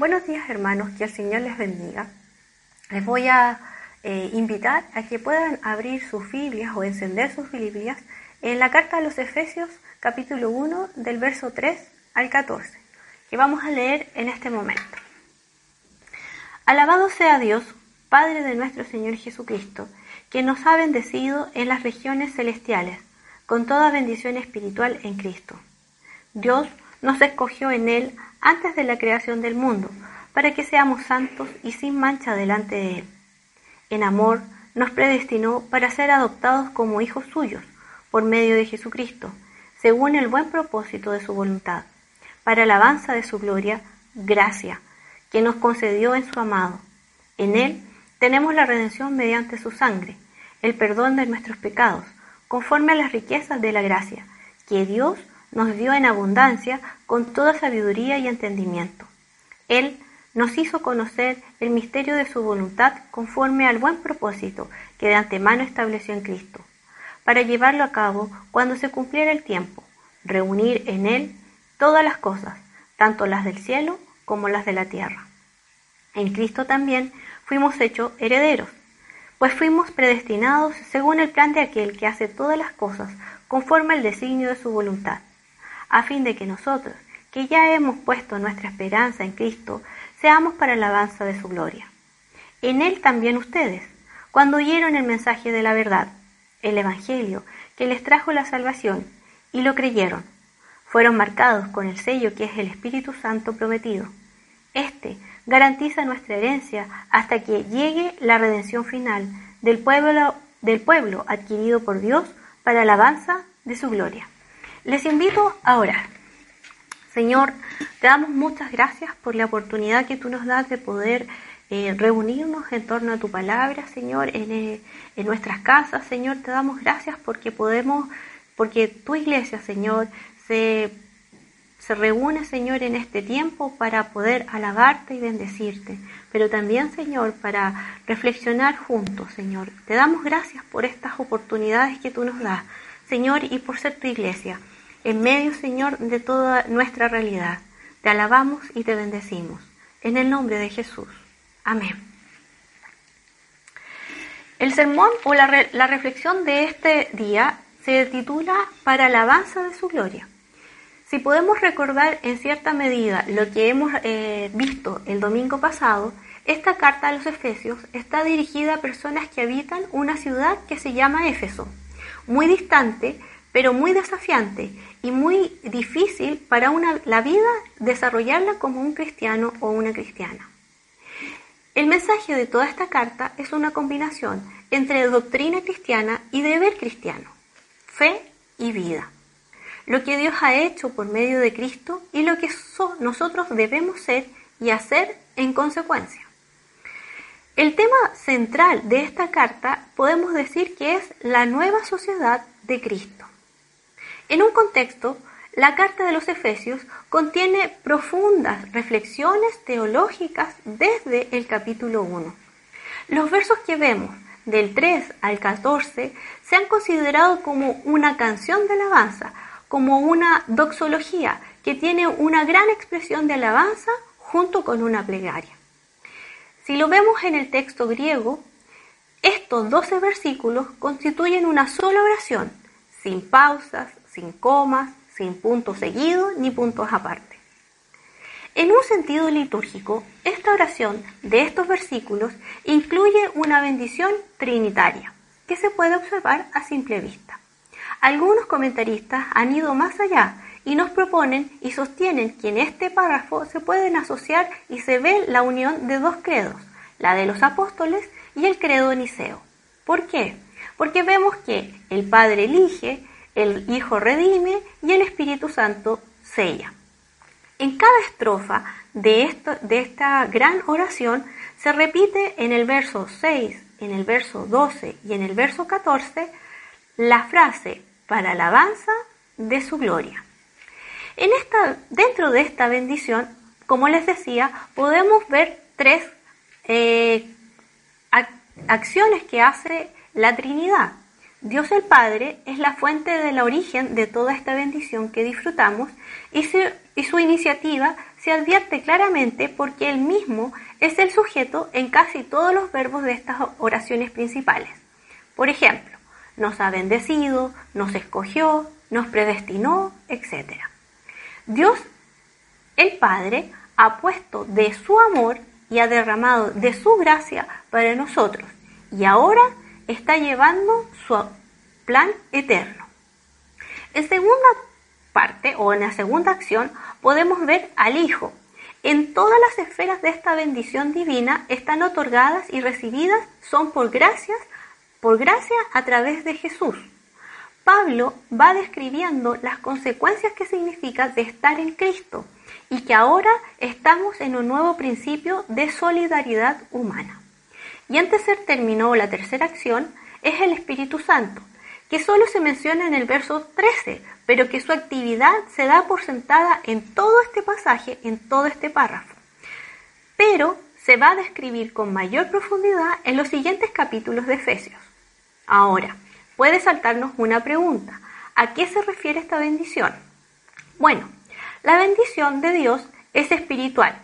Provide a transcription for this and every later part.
Buenos días hermanos, que el Señor les bendiga. Les voy a eh, invitar a que puedan abrir sus Biblias o encender sus Biblias en la carta a los Efesios capítulo 1 del verso 3 al 14, que vamos a leer en este momento. Alabado sea Dios, Padre de nuestro Señor Jesucristo, que nos ha bendecido en las regiones celestiales, con toda bendición espiritual en Cristo. Dios nos escogió en Él antes de la creación del mundo, para que seamos santos y sin mancha delante de Él. En amor nos predestinó para ser adoptados como hijos suyos, por medio de Jesucristo, según el buen propósito de su voluntad, para alabanza de su gloria, gracia, que nos concedió en su amado. En Él tenemos la redención mediante su sangre, el perdón de nuestros pecados, conforme a las riquezas de la gracia, que Dios nos dio en abundancia con toda sabiduría y entendimiento. Él nos hizo conocer el misterio de su voluntad conforme al buen propósito que de antemano estableció en Cristo, para llevarlo a cabo cuando se cumpliera el tiempo, reunir en Él todas las cosas, tanto las del cielo como las de la tierra. En Cristo también fuimos hechos herederos, pues fuimos predestinados según el plan de aquel que hace todas las cosas conforme al designio de su voluntad a fin de que nosotros, que ya hemos puesto nuestra esperanza en Cristo, seamos para alabanza de su gloria. En Él también ustedes, cuando oyeron el mensaje de la verdad, el Evangelio, que les trajo la salvación, y lo creyeron, fueron marcados con el sello que es el Espíritu Santo prometido. Este garantiza nuestra herencia hasta que llegue la redención final del pueblo, del pueblo adquirido por Dios para alabanza de su gloria. Les invito a orar. Señor, te damos muchas gracias por la oportunidad que tú nos das de poder eh, reunirnos en torno a tu palabra, Señor, eh, en, nuestras casas, Señor. Te damos gracias porque podemos, porque tu iglesia, Señor, se, se reúne, Señor, en este tiempo para poder alabarte y bendecirte, pero también, Señor, para reflexionar juntos, Señor. Te damos gracias por estas oportunidades que tú nos das. Señor, y por ser tu iglesia, en medio, Señor, de toda nuestra realidad. Te alabamos y te bendecimos. En el nombre de Jesús. Amén. El sermón o la, reflexión de este día se titula Para alabanza de su gloria. Si podemos recordar en cierta medida lo que hemos eh, visto el domingo pasado, esta carta a los Efesios está dirigida a personas que habitan una ciudad que se llama Éfeso muy distante, pero muy desafiante y muy difícil para una, la vida desarrollarla como un cristiano o una cristiana. El mensaje de toda esta carta es una combinación entre doctrina cristiana y deber cristiano, fe y vida, lo que Dios ha hecho por medio de Cristo y lo que nosotros debemos ser y hacer en consecuencia. El tema central de esta carta podemos decir que es la nueva sociedad de Cristo. En un contexto, la carta de los Efesios contiene profundas reflexiones teológicas desde el capítulo 1. Los versos que vemos del 3 al 14 se han considerado como una canción de alabanza, como una doxología que tiene una gran expresión de alabanza junto con una plegaria. Si lo vemos en el texto griego, estos 12 versículos constituyen una sola oración, sin pausas, sin comas, sin puntos seguidos ni puntos aparte. En un sentido litúrgico, esta oración de estos versículos incluye una bendición trinitaria que se puede observar a simple vista. Algunos comentaristas han ido más allá y nos proponen y sostienen que en este párrafo se pueden asociar y se ve la unión de dos credos, la de los apóstoles y el credo niceo. ¿Por qué? Porque vemos que el Padre elige, el Hijo redime y el Espíritu Santo sella. En cada estrofa de, esto, de esta gran oración se repite en el verso 6, en el verso 12 y en el verso 14 la frase para alabanza de su gloria. En esta, dentro de esta bendición, como les decía, podemos ver tres eh, acciones que hace la Trinidad. Dios el Padre es la fuente del origen de toda esta bendición que disfrutamos y su, iniciativa se advierte claramente porque él mismo es el sujeto en casi todos los verbos de estas oraciones principales. Por ejemplo, nos ha bendecido, nos escogió, nos predestinó, etc. Dios, el Padre, ha puesto de su amor y ha derramado de su gracia para nosotros y ahora está llevando su plan eterno. En segunda parte o en la segunda acción podemos ver al Hijo. En todas las esferas de esta bendición divina están otorgadas y recibidas son por gracias, por gracia a través de Jesús. Pablo va describiendo las consecuencias que significa de estar en Cristo y que ahora estamos en un nuevo principio de solidaridad humana. Y antes de terminó la tercera acción es el Espíritu Santo, que solo se menciona en el verso 13, pero que su actividad se da por sentada en todo este pasaje, en todo este párrafo. Pero se va a describir con mayor profundidad en los siguientes capítulos de Efesios. Ahora, puede saltarnos una pregunta. ¿A qué se refiere esta bendición? Bueno, la bendición de Dios es espiritual.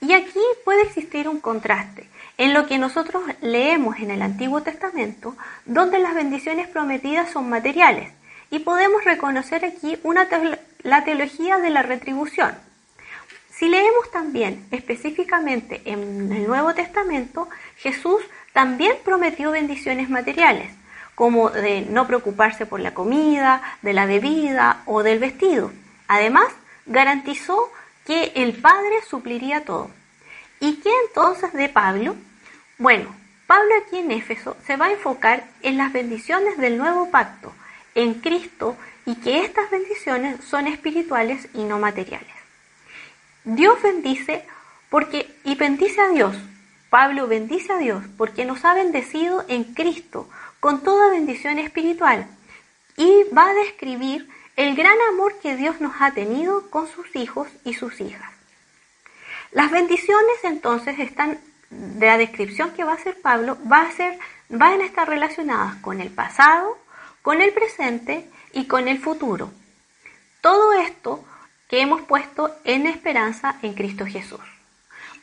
Y aquí puede existir un contraste en lo que nosotros leemos en el Antiguo Testamento, donde las bendiciones prometidas son materiales, y podemos reconocer aquí una la teología de la retribución. Si leemos también específicamente en el Nuevo Testamento, Jesús también prometió bendiciones materiales, como de no preocuparse por la comida, de la bebida o del vestido. Además, garantizó que el Padre supliría todo. ¿Y qué entonces de Pablo? Bueno, Pablo aquí en Éfeso se va a enfocar en las bendiciones del nuevo pacto, en Cristo y que estas bendiciones son espirituales y no materiales. Dios bendice porque y bendice a Dios. Pablo bendice a Dios porque nos ha bendecido en Cristo con toda bendición espiritual y va a describir el gran amor que Dios nos ha tenido con sus hijos y sus hijas. Las bendiciones entonces están de la descripción que va a hacer Pablo va a ser van a estar relacionadas con el pasado, con el presente y con el futuro. Todo esto que hemos puesto en esperanza en Cristo Jesús.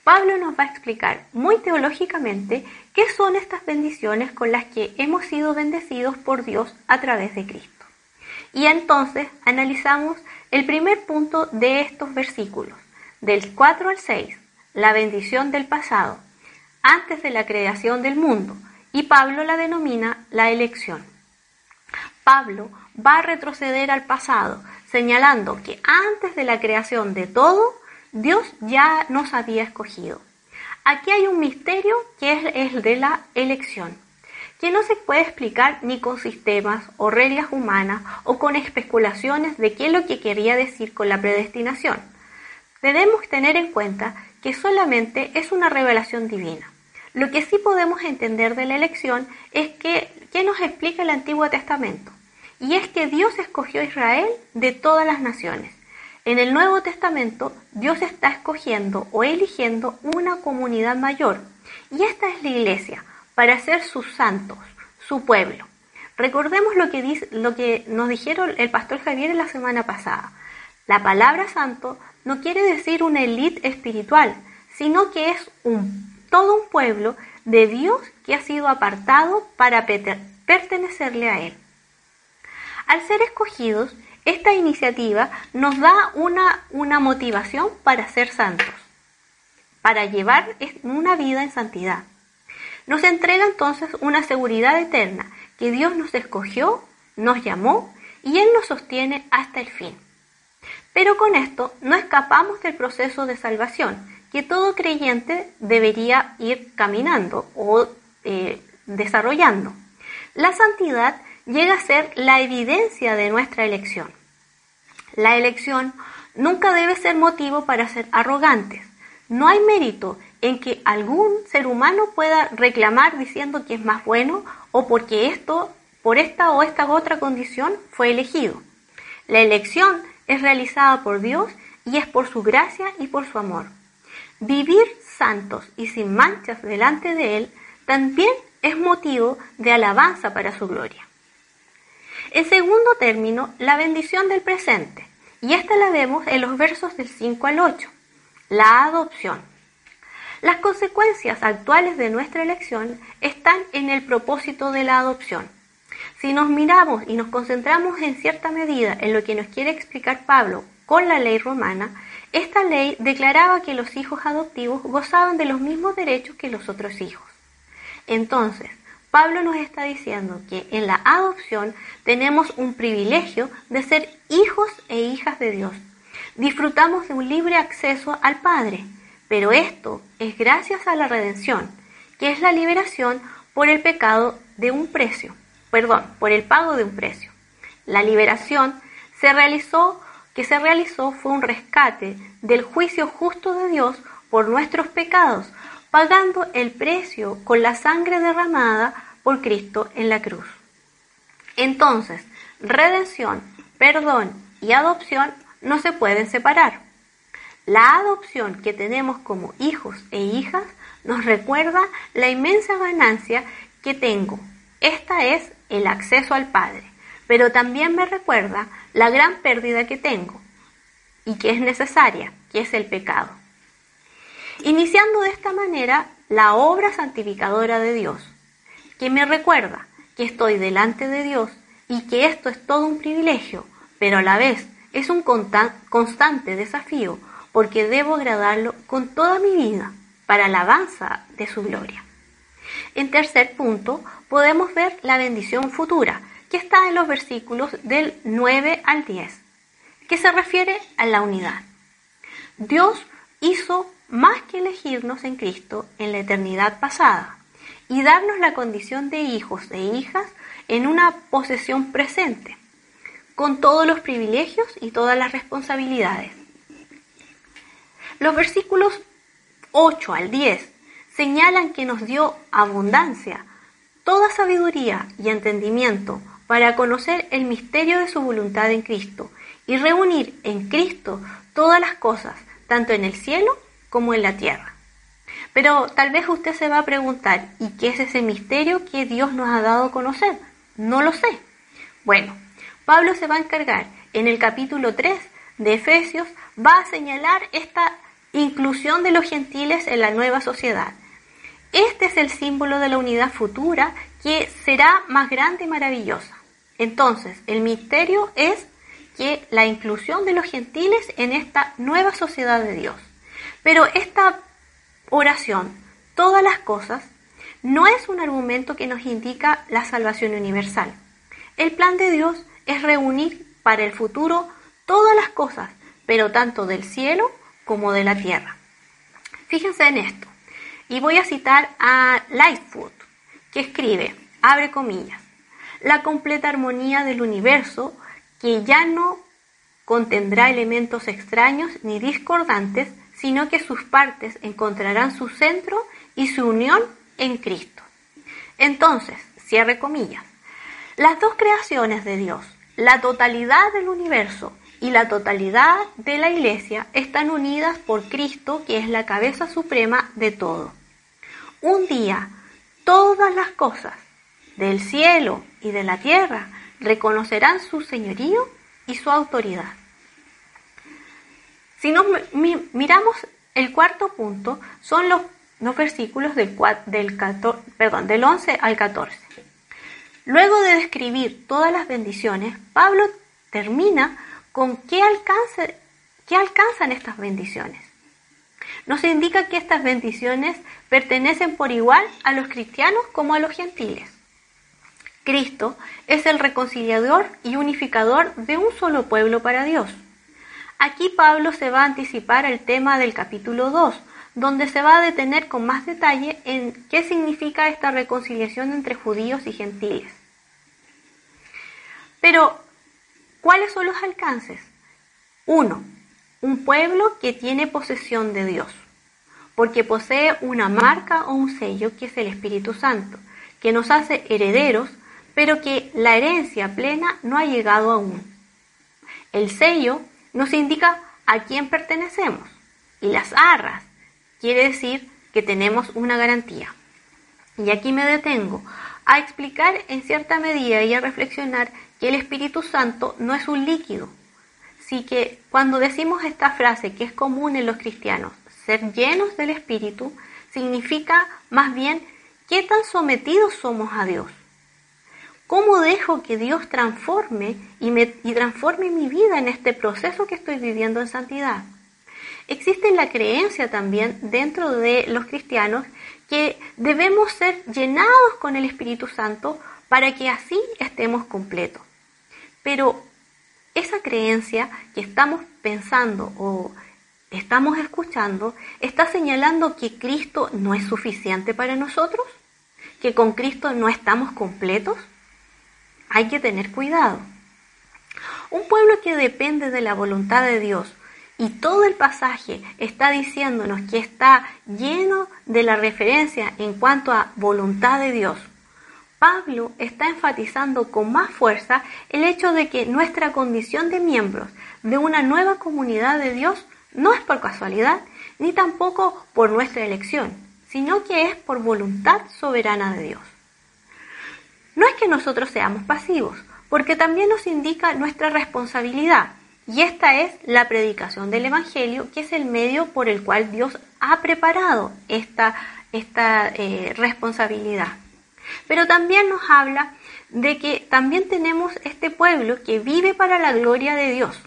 Pablo nos va a explicar muy teológicamente qué son estas bendiciones con las que hemos sido bendecidos por Dios a través de Cristo. Y entonces analizamos el primer punto de estos versículos, del 4 al 6, la bendición del pasado, antes de la creación del mundo, y Pablo la denomina la elección. Pablo va a retroceder al pasado, señalando que antes de la creación de todo, Dios ya nos había escogido. Aquí hay un misterio que es el de la elección, que no se puede explicar ni con sistemas o reglas humanas o con especulaciones de qué es lo que quería decir con la predestinación. Debemos tener en cuenta que solamente es una revelación divina. Lo que sí podemos entender de la elección es que, ¿qué nos explica el Antiguo Testamento? Y es que Dios escogió a Israel de todas las naciones. En el Nuevo Testamento, Dios está escogiendo o eligiendo una comunidad mayor. Y esta es la iglesia, para ser sus santos, su pueblo. Recordemos lo que, lo que nos dijeron el pastor Javier la semana pasada. La palabra santo no quiere decir una élite espiritual, sino que es todo un pueblo de Dios que ha sido apartado para pertenecerle a Él. Al ser escogidos, esta iniciativa nos da una motivación para ser santos, para llevar una vida en santidad. Nos entrega entonces una seguridad eterna que Dios nos escogió, nos llamó y Él nos sostiene hasta el fin. Pero con esto no escapamos del proceso de salvación, que todo creyente debería ir caminando o eh, desarrollando. La santidad llega a ser la evidencia de nuestra elección. La elección nunca debe ser motivo para ser arrogantes. No hay mérito en que algún ser humano pueda reclamar diciendo que es más bueno o porque esto, por esta o esta otra condición, fue elegido. La elección es realizada por Dios y es por su gracia y por su amor. Vivir santos y sin manchas delante de Él también es motivo de alabanza para su gloria. En segundo término, la bendición del presente, y esta la vemos en los versos del 5 al 8. la adopción. Las consecuencias actuales de nuestra elección están en el propósito de la adopción. Si nos miramos y nos concentramos en cierta medida en lo que nos quiere explicar Pablo con la ley romana, esta ley declaraba que los hijos adoptivos gozaban de los mismos derechos que los otros hijos. Entonces, Pablo nos está diciendo que en la adopción tenemos un privilegio de ser hijos e hijas de Dios. Disfrutamos de un libre acceso al Padre, pero esto es gracias a la redención, que es la liberación por el pecado de un precio, perdón, por el pago de un precio. La liberación se realizó, que se realizó fue un rescate del juicio justo de Dios por nuestros pecados, pagando el precio con la sangre derramada por Cristo en la cruz. Entonces, redención, perdón y adopción no se pueden separar. La adopción que tenemos como hijos e hijas nos recuerda la inmensa ganancia que tengo. Esta es el acceso al Padre, pero también me recuerda la gran pérdida que tengo y que es necesaria, que es el pecado. Iniciando de esta manera la obra santificadora de Dios, que me recuerda que estoy delante de Dios y que esto es todo un privilegio, pero a la vez es un constante desafío porque debo agradarlo con toda mi vida para la alabanza de su gloria. En tercer punto, podemos ver la bendición futura, que está en los versículos del 9 al 10, que se refiere a la unidad. Dios hizo más que elegirnos en Cristo en la eternidad pasada y darnos la condición de hijos e hijas en una posesión presente, con todos los privilegios y todas las responsabilidades. Los versículos 8 al 10 señalan que nos dio abundancia, toda sabiduría y entendimiento para conocer el misterio de su voluntad en Cristo y reunir en Cristo todas las cosas, tanto en el cielo como en la tierra. Pero tal vez usted se va a preguntar, ¿y qué es ese misterio que Dios nos ha dado a conocer? No lo sé. Bueno, Pablo se va a encargar en el capítulo 3 de Efesios, va a señalar esta inclusión de los gentiles en la nueva sociedad. Este es el símbolo de la unidad futura que será más grande y maravillosa. Entonces, el misterio es que la inclusión de los gentiles en esta nueva sociedad de Dios. Pero esta oración, todas las cosas, no es un argumento que nos indica la salvación universal. El plan de Dios es reunir para el futuro todas las cosas, pero tanto del cielo como de la tierra. Fíjense en esto. Y voy a citar a Lightfoot, que escribe, abre comillas, la completa armonía del universo que ya no contendrá elementos extraños ni discordantes, sino que sus partes encontrarán su centro y su unión en Cristo. Entonces, cierre comillas, las dos creaciones de Dios, la totalidad del universo y la totalidad de la Iglesia están unidas por Cristo, que es la cabeza suprema de todo. Un día, todas las cosas del cielo y de la tierra reconocerán su señorío y su autoridad. Si nos miramos el cuarto punto, son los, versículos del, del, perdón, del 11 al 14. Luego de describir todas las bendiciones, Pablo termina con qué, alcance, qué alcanzan estas bendiciones. Nos indica que estas bendiciones pertenecen por igual a los cristianos como a los gentiles. Cristo es el reconciliador y unificador de un solo pueblo para Dios. Aquí Pablo se va a anticipar el tema del capítulo 2, donde se va a detener con más detalle en qué significa esta reconciliación entre judíos y gentiles. Pero, ¿cuáles son los alcances? Uno, un pueblo que tiene posesión de Dios, porque posee una marca o un sello que es el Espíritu Santo, que nos hace herederos, pero que la herencia plena no ha llegado aún. El sello nos indica a quién pertenecemos. Y las arras quiere decir que tenemos una garantía. Y aquí me detengo a explicar en cierta medida y a reflexionar que el Espíritu Santo no es un líquido. Sí que cuando decimos esta frase que es común en los cristianos, ser llenos del Espíritu, significa más bien qué tan sometidos somos a Dios. ¿Cómo dejo que Dios transforme y, me, transforme mi vida en este proceso que estoy viviendo en santidad? Existe la creencia también dentro de los cristianos que debemos ser llenados con el Espíritu Santo para que así estemos completos. Pero esa creencia que estamos pensando o estamos escuchando está señalando que Cristo no es suficiente para nosotros, que con Cristo no estamos completos. Hay que tener cuidado. Un pueblo que depende de la voluntad de Dios y todo el pasaje está diciéndonos que está lleno de la referencia en cuanto a voluntad de Dios. Pablo está enfatizando con más fuerza el hecho de que nuestra condición de miembros de una nueva comunidad de Dios no es por casualidad ni tampoco por nuestra elección, sino que es por voluntad soberana de Dios. No es que nosotros seamos pasivos, porque también nos indica nuestra responsabilidad y esta es la predicación del Evangelio, que es el medio por el cual Dios ha preparado esta, esta eh, responsabilidad. Pero también nos habla de que también tenemos este pueblo que vive para la gloria de Dios.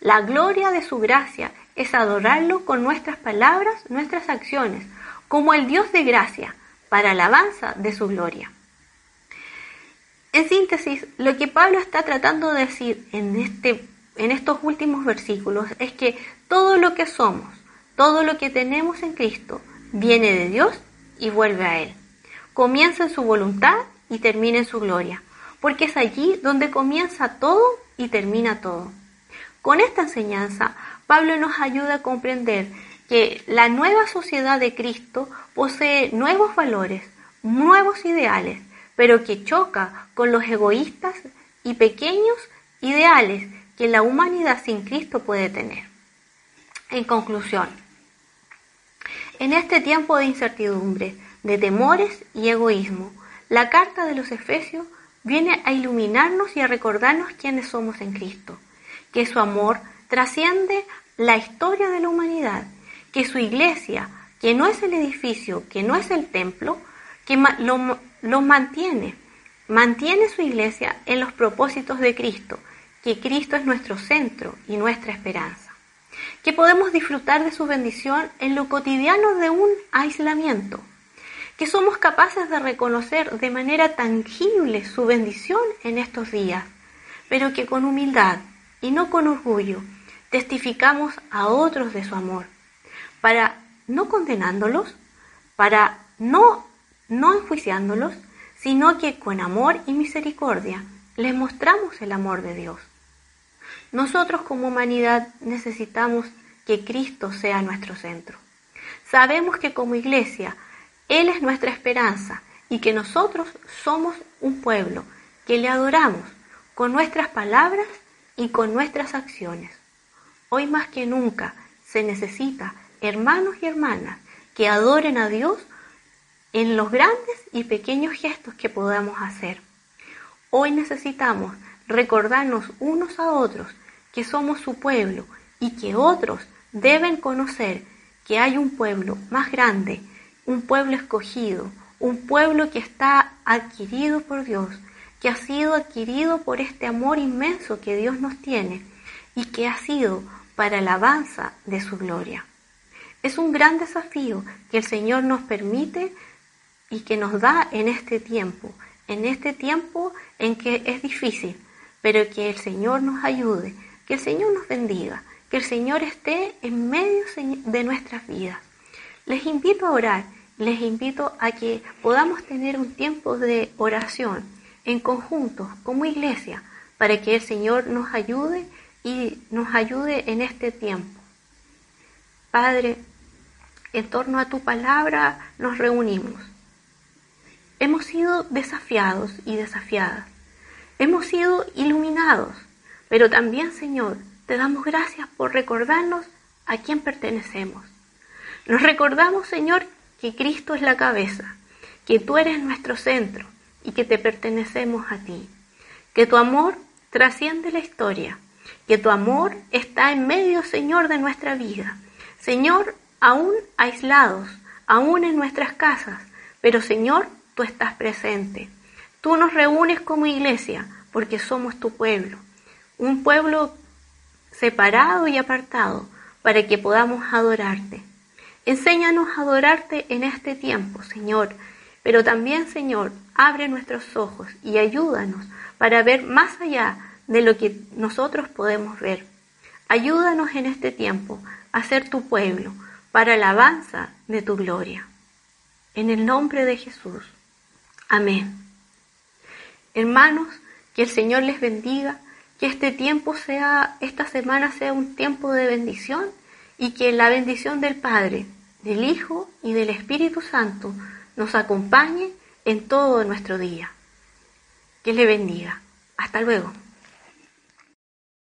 La gloria de su gracia es adorarlo con nuestras palabras, nuestras acciones, como el Dios de gracia, para alabanza de su gloria. En síntesis, lo que Pablo está tratando de decir en este en estos últimos versículos es que todo lo que somos, todo lo que tenemos en Cristo, viene de Dios y vuelve a Él. Comienza en su voluntad y termina en su gloria, porque es allí donde comienza todo y termina todo. Con esta enseñanza, Pablo nos ayuda a comprender que la nueva sociedad de Cristo posee nuevos valores, nuevos ideales, pero que choca con los egoístas y pequeños ideales que la humanidad sin Cristo puede tener. En conclusión, en este tiempo de incertidumbre, de temores y egoísmo, la carta de los Efesios viene a iluminarnos y a recordarnos quiénes somos en Cristo, que su amor trasciende la historia de la humanidad, que su iglesia, que no es el edificio, que no es el templo, que lo, lo mantiene, mantiene su iglesia en los propósitos de Cristo, que Cristo es nuestro centro y nuestra esperanza, que podemos disfrutar de su bendición en lo cotidiano de un aislamiento, que somos capaces de reconocer de manera tangible su bendición en estos días, pero que con humildad y no con orgullo testificamos a otros de su amor, para no condenándolos, para no no enjuiciándolos, sino que con amor y misericordia les mostramos el amor de Dios. Nosotros como humanidad necesitamos que Cristo sea nuestro centro. Sabemos que como iglesia Él es nuestra esperanza y que nosotros somos un pueblo que le adoramos con nuestras palabras y con nuestras acciones. Hoy más que nunca se necesita hermanos y hermanas que adoren a Dios en los grandes y pequeños gestos que podamos hacer. Hoy necesitamos recordarnos unos a otros que somos su pueblo y que otros deben conocer que hay un pueblo más grande, un pueblo escogido, un pueblo que está adquirido por Dios, que ha sido adquirido por este amor inmenso que Dios nos tiene y que ha sido para alabanza de su gloria. Es un gran desafío que el Señor nos permite y que nos da en este tiempo, en este tiempo en que es difícil, pero que el Señor nos ayude que el Señor nos bendiga, que el Señor esté en medio de nuestras vidas. Les invito a orar, les invito a que podamos tener un tiempo de oración en conjunto como iglesia para que el Señor nos ayude y nos ayude en este tiempo. Padre, en torno a tu palabra nos reunimos. Hemos sido desafiados y desafiadas. Hemos sido iluminados pero también, Señor, te damos gracias por recordarnos a quién pertenecemos. Nos recordamos, Señor, que Cristo es la cabeza, que tú eres nuestro centro y que te pertenecemos a ti. Que tu amor trasciende la historia, que tu amor está en medio, Señor, de nuestra vida. Señor, aún aislados, aún en nuestras casas, pero Señor, tú estás presente. Tú nos reúnes como iglesia porque somos tu pueblo, un pueblo separado y apartado para que podamos adorarte. Enséñanos a adorarte en este tiempo, Señor, pero también, Señor, abre nuestros ojos y ayúdanos para ver más allá de lo que nosotros podemos ver. Ayúdanos en este tiempo a ser tu pueblo para la alabanza de tu gloria. En el nombre de Jesús. Amén. Hermanos, que el Señor les bendiga, que este tiempo sea, esta semana sea un tiempo de bendición y que la bendición del Padre, del Hijo y del Espíritu Santo nos acompañe en todo nuestro día. Que le bendiga. Hasta luego.